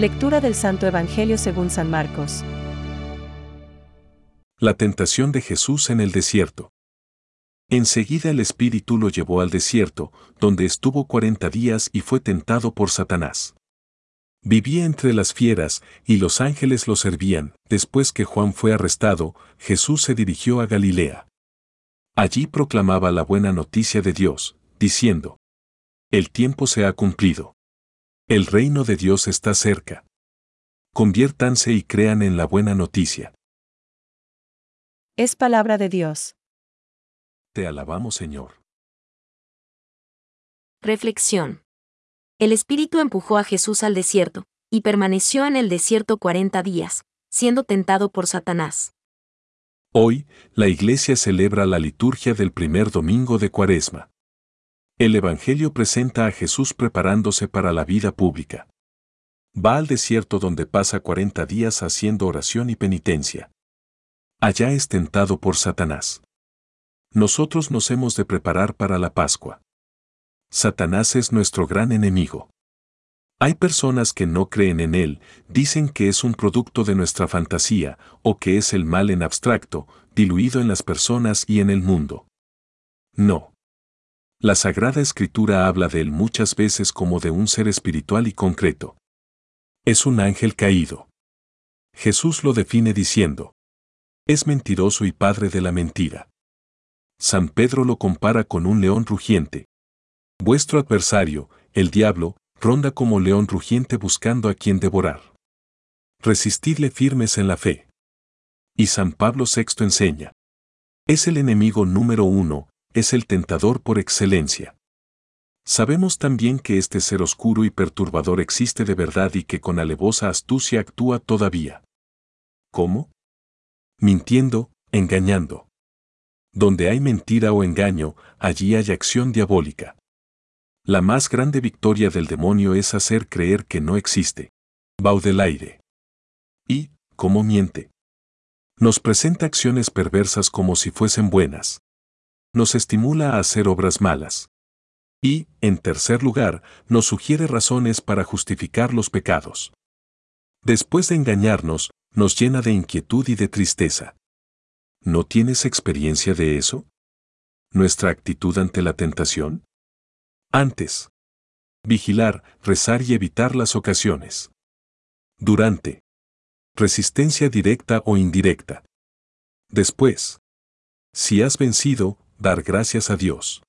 Lectura del Santo Evangelio según San Marcos. La tentación de Jesús en el desierto. Enseguida el Espíritu lo llevó al desierto, donde estuvo cuarenta días y fue tentado por Satanás. Vivía entre las fieras, y los ángeles lo servían. Después que Juan fue arrestado, Jesús se dirigió a Galilea. Allí proclamaba la buena noticia de Dios, diciendo, El tiempo se ha cumplido. El reino de Dios está cerca. Conviértanse y crean en la buena noticia. Es palabra de Dios. Te alabamos, Señor. Reflexión. El Espíritu empujó a Jesús al desierto, y permaneció en el desierto cuarenta días, siendo tentado por Satanás. Hoy, la Iglesia celebra la liturgia del primer domingo de Cuaresma. El Evangelio presenta a Jesús preparándose para la vida pública. Va al desierto donde pasa cuarenta días haciendo oración y penitencia. Allá es tentado por Satanás. Nosotros nos hemos de preparar para la Pascua. Satanás es nuestro gran enemigo. Hay personas que no creen en él, dicen que es un producto de nuestra fantasía, o que es el mal en abstracto, diluido en las personas y en el mundo. No. La Sagrada Escritura habla de él muchas veces como de un ser espiritual y concreto. Es un ángel caído. Jesús lo define diciendo, es mentiroso y padre de la mentira. San Pedro lo compara con un león rugiente, Vuestro adversario, el diablo, ronda como león rugiente buscando a quien devorar. Resistidle firmes en la fe. Y San Pablo VI enseña. Es el enemigo número uno, es el tentador por excelencia. Sabemos también que este ser oscuro y perturbador existe de verdad y que con alevosa astucia actúa todavía. ¿Cómo? Mintiendo, engañando. Donde hay mentira o engaño, allí hay acción diabólica. La más grande victoria del demonio es hacer creer que no existe. Baudelaire. Y, ¿cómo miente? Nos presenta acciones perversas como si fuesen buenas. Nos estimula a hacer obras malas. Y, en tercer lugar, nos sugiere razones para justificar los pecados. Después de engañarnos, nos llena de inquietud y de tristeza. ¿No tienes experiencia de eso? ¿Nuestra actitud ante la tentación? Antes. Vigilar, rezar y evitar las ocasiones. Durante. Resistencia directa o indirecta. Después. Si has vencido, dar gracias a Dios.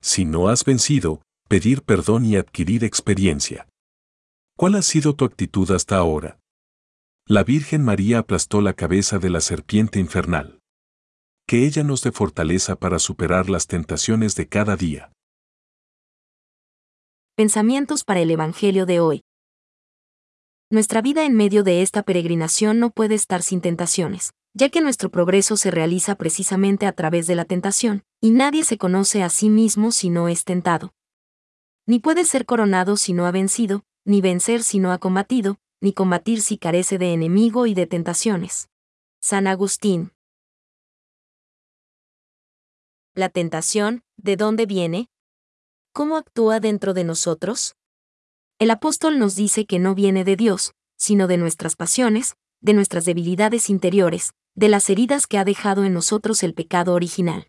Si no has vencido, pedir perdón y adquirir experiencia. ¿Cuál ha sido tu actitud hasta ahora? La Virgen María aplastó la cabeza de la serpiente infernal. Que ella nos dé fortaleza para superar las tentaciones de cada día. Pensamientos para el Evangelio de hoy. Nuestra vida en medio de esta peregrinación no puede estar sin tentaciones, ya que nuestro progreso se realiza precisamente a través de la tentación, y nadie se conoce a sí mismo si no es tentado. Ni puede ser coronado si no ha vencido, ni vencer si no ha combatido, ni combatir si carece de enemigo y de tentaciones. San Agustín. La tentación, ¿de dónde viene? ¿Cómo actúa dentro de nosotros? El apóstol nos dice que no viene de Dios, sino de nuestras pasiones, de nuestras debilidades interiores, de las heridas que ha dejado en nosotros el pecado original.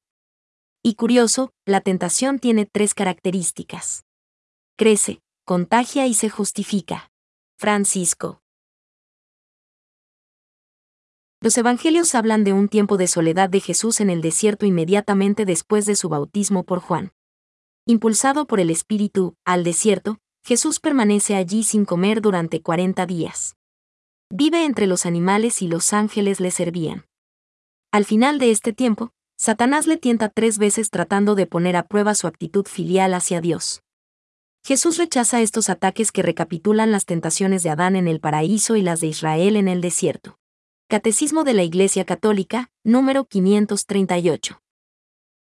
Y curioso, la tentación tiene tres características. Crece, contagia y se justifica. Francisco. Los evangelios hablan de un tiempo de soledad de Jesús en el desierto inmediatamente después de su bautismo por Juan. Impulsado por el Espíritu, al desierto, Jesús permanece allí sin comer durante cuarenta días. Vive entre los animales y los ángeles le servían. Al final de este tiempo, Satanás le tienta tres veces tratando de poner a prueba su actitud filial hacia Dios. Jesús rechaza estos ataques que recapitulan las tentaciones de Adán en el paraíso y las de Israel en el desierto. Catecismo de la Iglesia Católica, número 538.